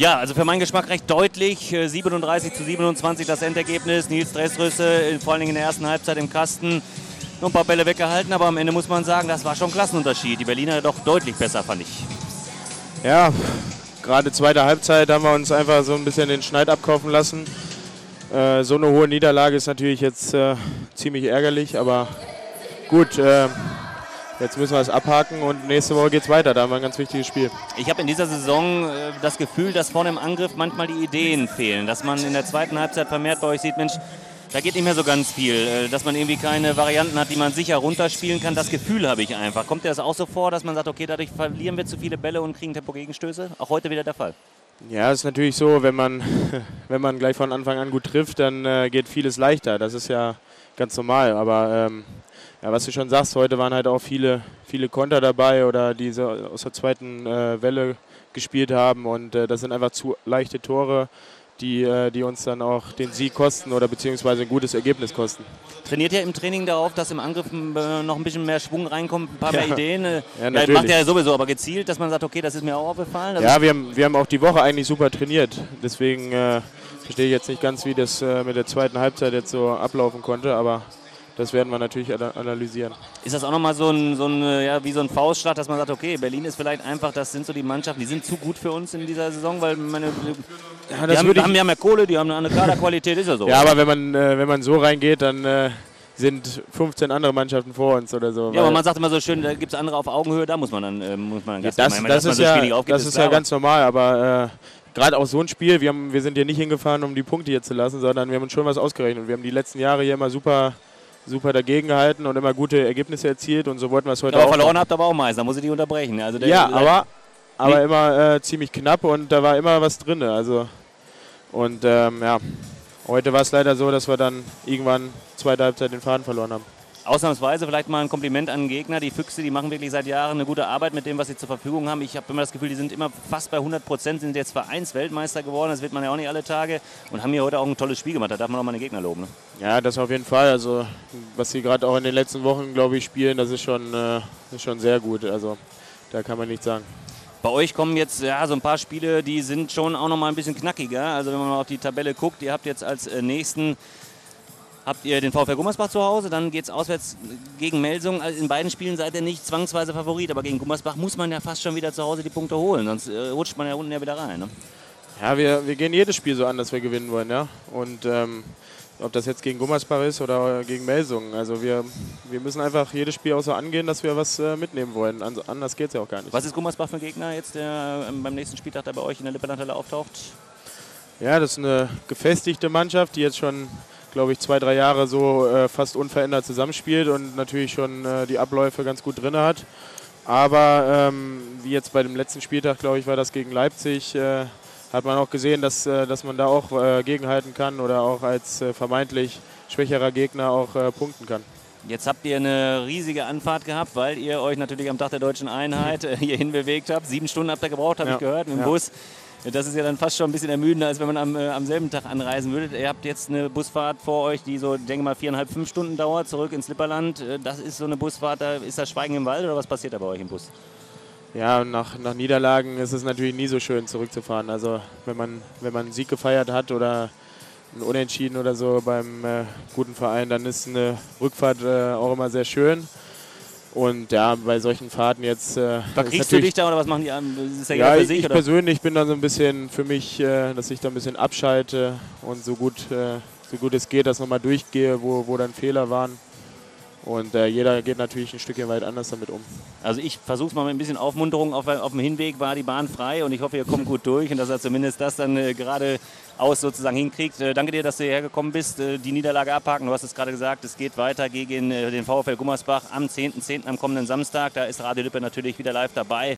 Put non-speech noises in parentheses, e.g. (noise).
Ja, also für meinen Geschmack recht deutlich. 37 zu 27 das Endergebnis. Nils Dressrüsse, vor allen Dingen in der ersten Halbzeit im Kasten. Noch ein paar Bälle weggehalten, aber am Ende muss man sagen, das war schon ein Klassenunterschied. Die Berliner doch deutlich besser, fand ich. Ja, gerade zweite Halbzeit haben wir uns einfach so ein bisschen den Schneid abkaufen lassen. Äh, so eine hohe Niederlage ist natürlich jetzt äh, ziemlich ärgerlich, aber gut, äh, jetzt müssen wir es abhaken und nächste Woche geht es weiter. Da haben wir ein ganz wichtiges Spiel. Ich habe in dieser Saison äh, das Gefühl, dass vorne im Angriff manchmal die Ideen fehlen. Dass man in der zweiten Halbzeit vermehrt bei euch sieht, Mensch, da geht nicht mehr so ganz viel. Äh, dass man irgendwie keine Varianten hat, die man sicher runterspielen kann. Das Gefühl habe ich einfach. Kommt dir das auch so vor, dass man sagt, okay, dadurch verlieren wir zu viele Bälle und kriegen Tempo-Gegenstöße? Auch heute wieder der Fall. Ja, ist natürlich so, wenn man, (laughs) wenn man gleich von Anfang an gut trifft, dann äh, geht vieles leichter. Das ist ja ganz normal. Aber ähm, ja, was du schon sagst, heute waren halt auch viele, viele Konter dabei oder die so aus der zweiten äh, Welle gespielt haben. Und äh, das sind einfach zu leichte Tore die, äh, die uns dann auch den Sieg kosten oder beziehungsweise ein gutes Ergebnis kosten. Trainiert ihr im Training darauf, dass im Angriff äh, noch ein bisschen mehr Schwung reinkommt, ein paar ja. mehr Ideen? Äh, ja, natürlich. macht ja sowieso, aber gezielt, dass man sagt, okay, das ist mir auch aufgefallen. ja, wir haben, wir haben auch die Woche eigentlich super trainiert. Deswegen äh, verstehe ich jetzt nicht ganz, wie das äh, mit der zweiten Halbzeit jetzt so ablaufen konnte, aber das werden wir natürlich analysieren. Ist das auch nochmal so ein, so ein, äh, ja, wie so ein Faustschlag, dass man sagt, okay, Berlin ist vielleicht einfach, das sind so die Mannschaften, die sind zu gut für uns in dieser Saison, weil meine, ja, die haben, haben ja mehr Kohle, die haben eine Kaderqualität, ist ja so. Ja, aber wenn man, äh, wenn man so reingeht, dann äh, sind 15 andere Mannschaften vor uns oder so. Ja, aber man sagt immer so schön, da gibt es andere auf Augenhöhe, da muss man dann, äh, muss man dann ja, das, das, ist, so ja, aufgibt, das ist, ist ja ganz normal, aber äh, gerade auch so ein Spiel, wir, haben, wir sind hier nicht hingefahren, um die Punkte hier zu lassen, sondern wir haben uns schon was ausgerechnet. Wir haben die letzten Jahre hier immer super super dagegen gehalten und immer gute Ergebnisse erzielt und so wollten wir es heute ja, auch. verloren habt aber auch Meister, muss ich die unterbrechen. Also ja, aber, aber immer äh, ziemlich knapp und da war immer was drin. Also, und ähm, ja, heute war es leider so, dass wir dann irgendwann zweite Halbzeit den Faden verloren haben ausnahmsweise vielleicht mal ein Kompliment an den Gegner. Die Füchse, die machen wirklich seit Jahren eine gute Arbeit mit dem, was sie zur Verfügung haben. Ich habe immer das Gefühl, die sind immer fast bei 100 Prozent, sind jetzt Vereinsweltmeister geworden. Das wird man ja auch nicht alle Tage und haben hier heute auch ein tolles Spiel gemacht. Da darf man auch mal den Gegner loben. Ne? Ja, das auf jeden Fall. Also, was sie gerade auch in den letzten Wochen, glaube ich, spielen, das ist schon, äh, ist schon sehr gut. Also, da kann man nichts sagen. Bei euch kommen jetzt ja, so ein paar Spiele, die sind schon auch noch mal ein bisschen knackiger. Also wenn man mal auf die Tabelle guckt, ihr habt jetzt als äh, nächsten habt ihr den VfL Gummersbach zu Hause, dann geht es auswärts gegen Melsung. Also in beiden Spielen seid ihr nicht zwangsweise Favorit, aber gegen Gummersbach muss man ja fast schon wieder zu Hause die Punkte holen, sonst äh, rutscht man ja unten ja wieder rein. Ne? Ja, wir, wir gehen jedes Spiel so an, dass wir gewinnen wollen, ja. Und ähm, ob das jetzt gegen Gummersbach ist oder gegen Melsung. Also wir, wir müssen einfach jedes Spiel auch so angehen, dass wir was äh, mitnehmen wollen. Also anders geht es ja auch gar nicht. Was ist Gummersbach für ein Gegner jetzt, der ähm, beim nächsten Spieltag da bei euch in der Lipperlandhalle auftaucht? Ja, das ist eine gefestigte Mannschaft, die jetzt schon glaube ich, zwei, drei Jahre so äh, fast unverändert zusammenspielt und natürlich schon äh, die Abläufe ganz gut drin hat. Aber ähm, wie jetzt bei dem letzten Spieltag, glaube ich, war das gegen Leipzig, äh, hat man auch gesehen, dass, äh, dass man da auch äh, gegenhalten kann oder auch als äh, vermeintlich schwächerer Gegner auch punkten kann. Jetzt habt ihr eine riesige Anfahrt gehabt, weil ihr euch natürlich am Tag der deutschen Einheit hierhin bewegt habt. Sieben Stunden habt ihr gebraucht, habe ja. ich gehört, mit dem ja. Bus. Das ist ja dann fast schon ein bisschen ermüdender, als wenn man am, äh, am selben Tag anreisen würde. Ihr habt jetzt eine Busfahrt vor euch, die so, denke mal, viereinhalb, fünf Stunden dauert, zurück ins Lipperland. Äh, das ist so eine Busfahrt, da ist das Schweigen im Wald oder was passiert da bei euch im Bus? Ja, nach, nach Niederlagen ist es natürlich nie so schön zurückzufahren. Also wenn man, wenn man einen Sieg gefeiert hat oder ein Unentschieden oder so beim äh, guten Verein, dann ist eine Rückfahrt äh, auch immer sehr schön. Und ja, bei solchen Fahrten jetzt. Äh, Verkriegst du dich da oder was machen die an? Ja, ja ich, sich, ich persönlich bin da so ein bisschen für mich, äh, dass ich da ein bisschen abschalte und so gut, äh, so gut es geht, das nochmal durchgehe, wo, wo dann Fehler waren. Und äh, jeder geht natürlich ein Stückchen weit anders damit um. Also ich versuche es mal mit ein bisschen Aufmunterung. Auf, auf, dem Hinweg war die Bahn frei und ich hoffe, ihr kommt gut durch und dass er zumindest das dann äh, gerade aus sozusagen hinkriegt. Äh, danke dir, dass du hierher gekommen bist. Äh, die Niederlage abhaken. Du hast es gerade gesagt, es geht weiter gegen äh, den VfL Gummersbach am 10.10. .10. am kommenden Samstag. Da ist Radio Lippe natürlich wieder live dabei.